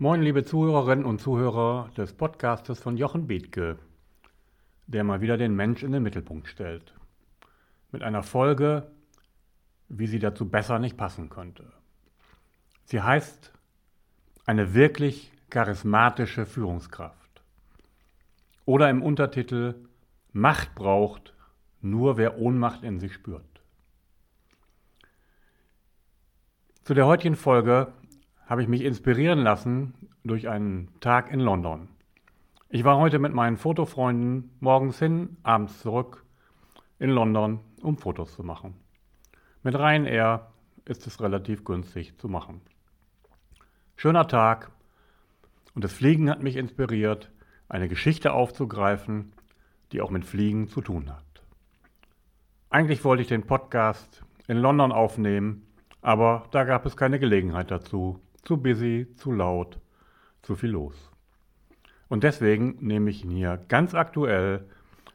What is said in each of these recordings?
Moin, liebe Zuhörerinnen und Zuhörer des Podcastes von Jochen Bethke, der mal wieder den Mensch in den Mittelpunkt stellt. Mit einer Folge, wie sie dazu besser nicht passen könnte. Sie heißt eine wirklich charismatische Führungskraft. Oder im Untertitel Macht braucht nur wer Ohnmacht in sich spürt. Zu der heutigen Folge habe ich mich inspirieren lassen durch einen Tag in London. Ich war heute mit meinen Fotofreunden morgens hin, abends zurück in London, um Fotos zu machen. Mit Ryanair ist es relativ günstig zu machen. Schöner Tag und das Fliegen hat mich inspiriert, eine Geschichte aufzugreifen, die auch mit Fliegen zu tun hat. Eigentlich wollte ich den Podcast in London aufnehmen, aber da gab es keine Gelegenheit dazu. Zu busy, zu laut, zu viel los. Und deswegen nehme ich ihn hier ganz aktuell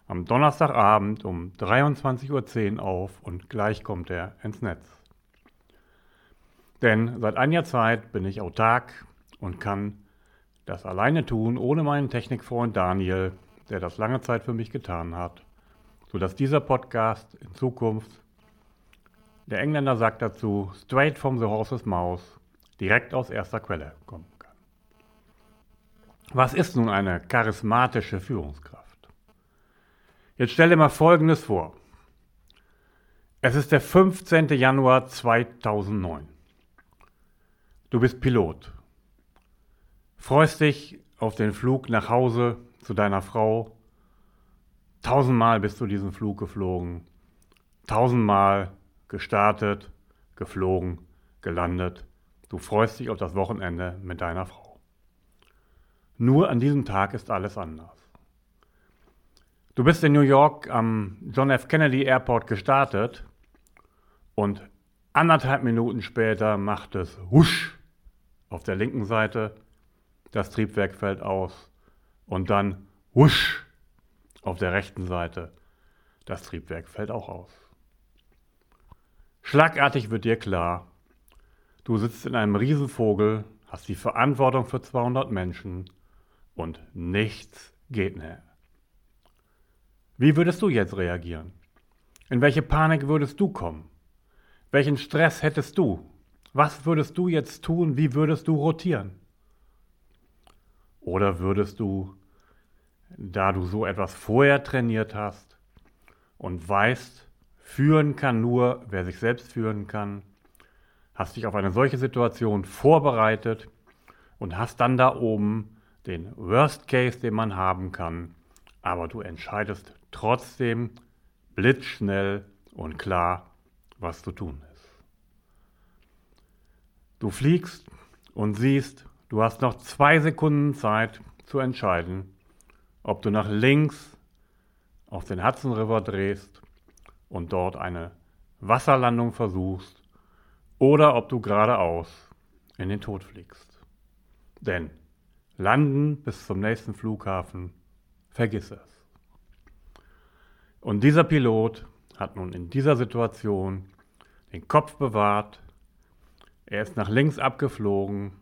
am Donnerstagabend um 23.10 Uhr auf und gleich kommt er ins Netz. Denn seit einiger Zeit bin ich autark und kann das alleine tun, ohne meinen Technikfreund Daniel, der das lange Zeit für mich getan hat, sodass dieser Podcast in Zukunft, der Engländer sagt dazu, straight from the horse's mouth, direkt aus erster Quelle kommen kann. Was ist nun eine charismatische Führungskraft? Jetzt stell dir mal Folgendes vor. Es ist der 15. Januar 2009. Du bist Pilot. Freust dich auf den Flug nach Hause zu deiner Frau. Tausendmal bist du diesen Flug geflogen. Tausendmal gestartet, geflogen, gelandet Du freust dich auf das Wochenende mit deiner Frau. Nur an diesem Tag ist alles anders. Du bist in New York am John F. Kennedy Airport gestartet und anderthalb Minuten später macht es husch auf der linken Seite, das Triebwerk fällt aus und dann husch auf der rechten Seite, das Triebwerk fällt auch aus. Schlagartig wird dir klar, Du sitzt in einem Riesenvogel, hast die Verantwortung für 200 Menschen und nichts geht mehr. Wie würdest du jetzt reagieren? In welche Panik würdest du kommen? Welchen Stress hättest du? Was würdest du jetzt tun? Wie würdest du rotieren? Oder würdest du, da du so etwas vorher trainiert hast und weißt, führen kann nur, wer sich selbst führen kann, hast dich auf eine solche Situation vorbereitet und hast dann da oben den Worst Case, den man haben kann, aber du entscheidest trotzdem blitzschnell und klar, was zu tun ist. Du fliegst und siehst, du hast noch zwei Sekunden Zeit zu entscheiden, ob du nach links auf den Hudson River drehst und dort eine Wasserlandung versuchst oder ob du geradeaus in den Tod fliegst. Denn landen bis zum nächsten Flughafen, vergiss es. Und dieser Pilot hat nun in dieser Situation den Kopf bewahrt, er ist nach links abgeflogen,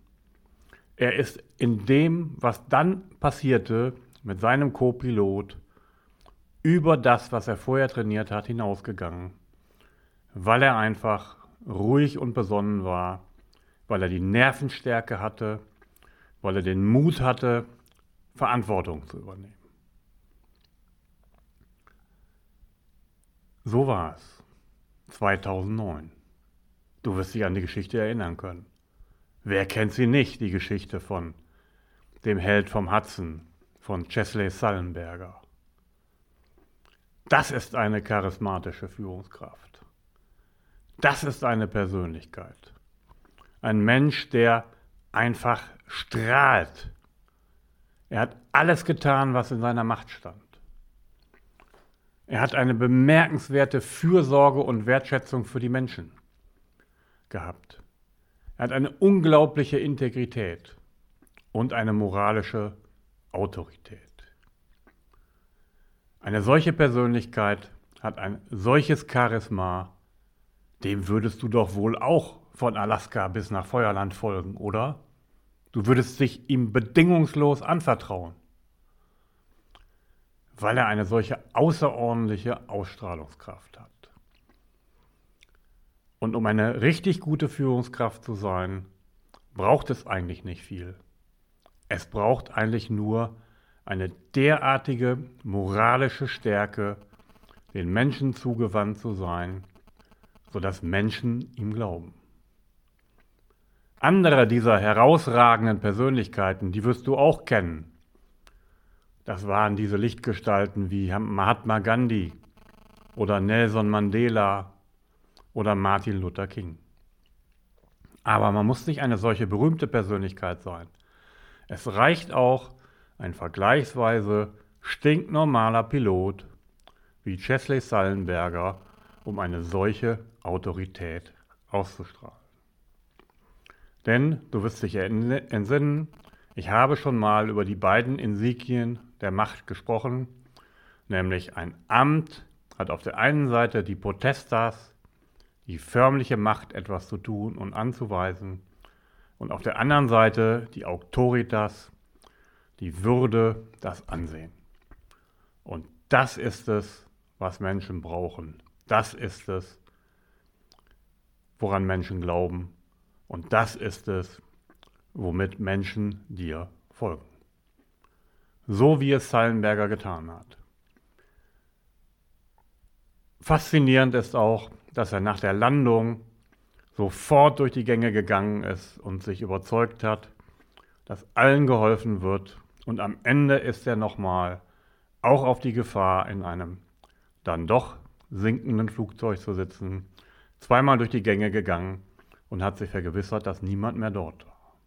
er ist in dem, was dann passierte mit seinem Co-Pilot, über das, was er vorher trainiert hat, hinausgegangen, weil er einfach ruhig und besonnen war, weil er die Nervenstärke hatte, weil er den Mut hatte, Verantwortung zu übernehmen. So war es 2009. Du wirst dich an die Geschichte erinnern können. Wer kennt sie nicht, die Geschichte von dem Held vom Hudson, von Chesley Sullenberger? Das ist eine charismatische Führungskraft. Das ist eine Persönlichkeit. Ein Mensch, der einfach strahlt. Er hat alles getan, was in seiner Macht stand. Er hat eine bemerkenswerte Fürsorge und Wertschätzung für die Menschen gehabt. Er hat eine unglaubliche Integrität und eine moralische Autorität. Eine solche Persönlichkeit hat ein solches Charisma dem würdest du doch wohl auch von Alaska bis nach Feuerland folgen, oder? Du würdest dich ihm bedingungslos anvertrauen, weil er eine solche außerordentliche Ausstrahlungskraft hat. Und um eine richtig gute Führungskraft zu sein, braucht es eigentlich nicht viel. Es braucht eigentlich nur eine derartige moralische Stärke, den Menschen zugewandt zu sein, sodass Menschen ihm glauben. Andere dieser herausragenden Persönlichkeiten, die wirst du auch kennen. Das waren diese Lichtgestalten wie Mahatma Gandhi oder Nelson Mandela oder Martin Luther King. Aber man muss nicht eine solche berühmte Persönlichkeit sein. Es reicht auch ein vergleichsweise stinknormaler Pilot wie Chesley Sullenberger, um eine solche Autorität auszustrahlen. Denn, du wirst dich entsinnen, ich habe schon mal über die beiden Insigien der Macht gesprochen, nämlich ein Amt hat auf der einen Seite die Potestas, die förmliche Macht, etwas zu tun und anzuweisen, und auf der anderen Seite die Autoritas, die Würde, das Ansehen. Und das ist es, was Menschen brauchen. Das ist es, woran Menschen glauben. Und das ist es, womit Menschen dir folgen. So wie es Sallenberger getan hat. Faszinierend ist auch, dass er nach der Landung sofort durch die Gänge gegangen ist und sich überzeugt hat, dass allen geholfen wird. Und am Ende ist er nochmal auch auf die Gefahr, in einem dann doch sinkenden Flugzeug zu sitzen, zweimal durch die Gänge gegangen und hat sich vergewissert, dass niemand mehr dort war.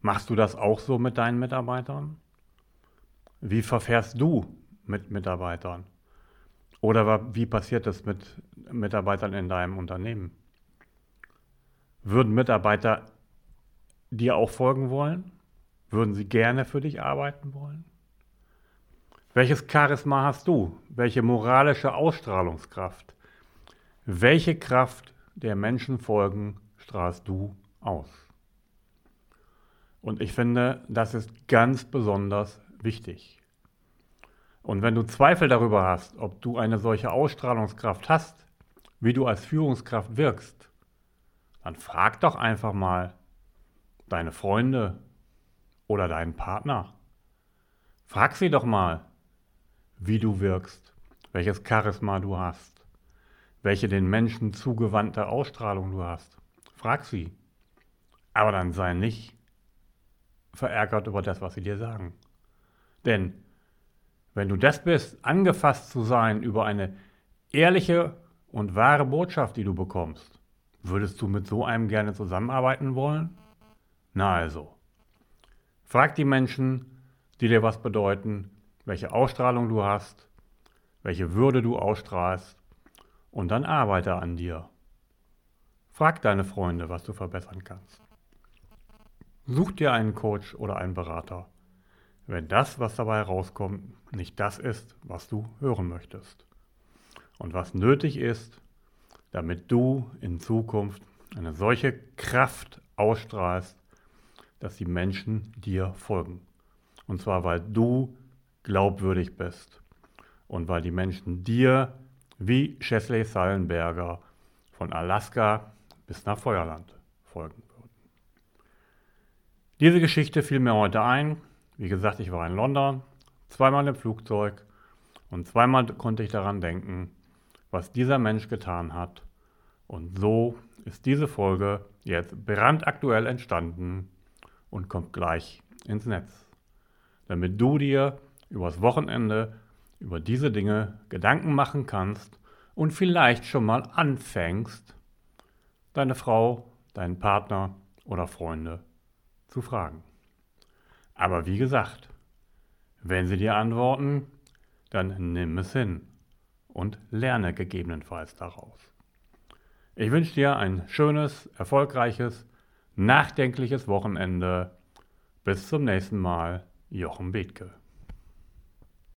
Machst du das auch so mit deinen Mitarbeitern? Wie verfährst du mit Mitarbeitern? Oder wie passiert das mit Mitarbeitern in deinem Unternehmen? Würden Mitarbeiter dir auch folgen wollen? Würden sie gerne für dich arbeiten wollen? Welches Charisma hast du? Welche moralische Ausstrahlungskraft? Welche Kraft der Menschen folgen strahlst du aus? Und ich finde, das ist ganz besonders wichtig. Und wenn du Zweifel darüber hast, ob du eine solche Ausstrahlungskraft hast, wie du als Führungskraft wirkst, dann frag doch einfach mal deine Freunde oder deinen Partner. Frag sie doch mal, wie du wirkst, welches Charisma du hast, welche den Menschen zugewandte Ausstrahlung du hast. Frag sie. Aber dann sei nicht verärgert über das, was sie dir sagen. Denn wenn du das bist, angefasst zu sein über eine ehrliche und wahre Botschaft, die du bekommst, würdest du mit so einem gerne zusammenarbeiten wollen? Na also. Frag die Menschen, die dir was bedeuten, welche Ausstrahlung du hast, welche Würde du ausstrahlst und dann arbeite an dir. Frag deine Freunde, was du verbessern kannst. Such dir einen Coach oder einen Berater wenn das, was dabei rauskommt, nicht das ist, was du hören möchtest. Und was nötig ist, damit du in Zukunft eine solche Kraft ausstrahlst, dass die Menschen dir folgen. Und zwar, weil du glaubwürdig bist und weil die Menschen dir wie Chesley Sallenberger von Alaska bis nach Feuerland folgen würden. Diese Geschichte fiel mir heute ein wie gesagt, ich war in London, zweimal im Flugzeug und zweimal konnte ich daran denken, was dieser Mensch getan hat. Und so ist diese Folge jetzt brandaktuell entstanden und kommt gleich ins Netz. Damit du dir übers Wochenende über diese Dinge Gedanken machen kannst und vielleicht schon mal anfängst, deine Frau, deinen Partner oder Freunde zu fragen. Aber wie gesagt, wenn sie dir antworten, dann nimm es hin und lerne gegebenenfalls daraus. Ich wünsche dir ein schönes, erfolgreiches, nachdenkliches Wochenende. Bis zum nächsten Mal, Jochen Bethke.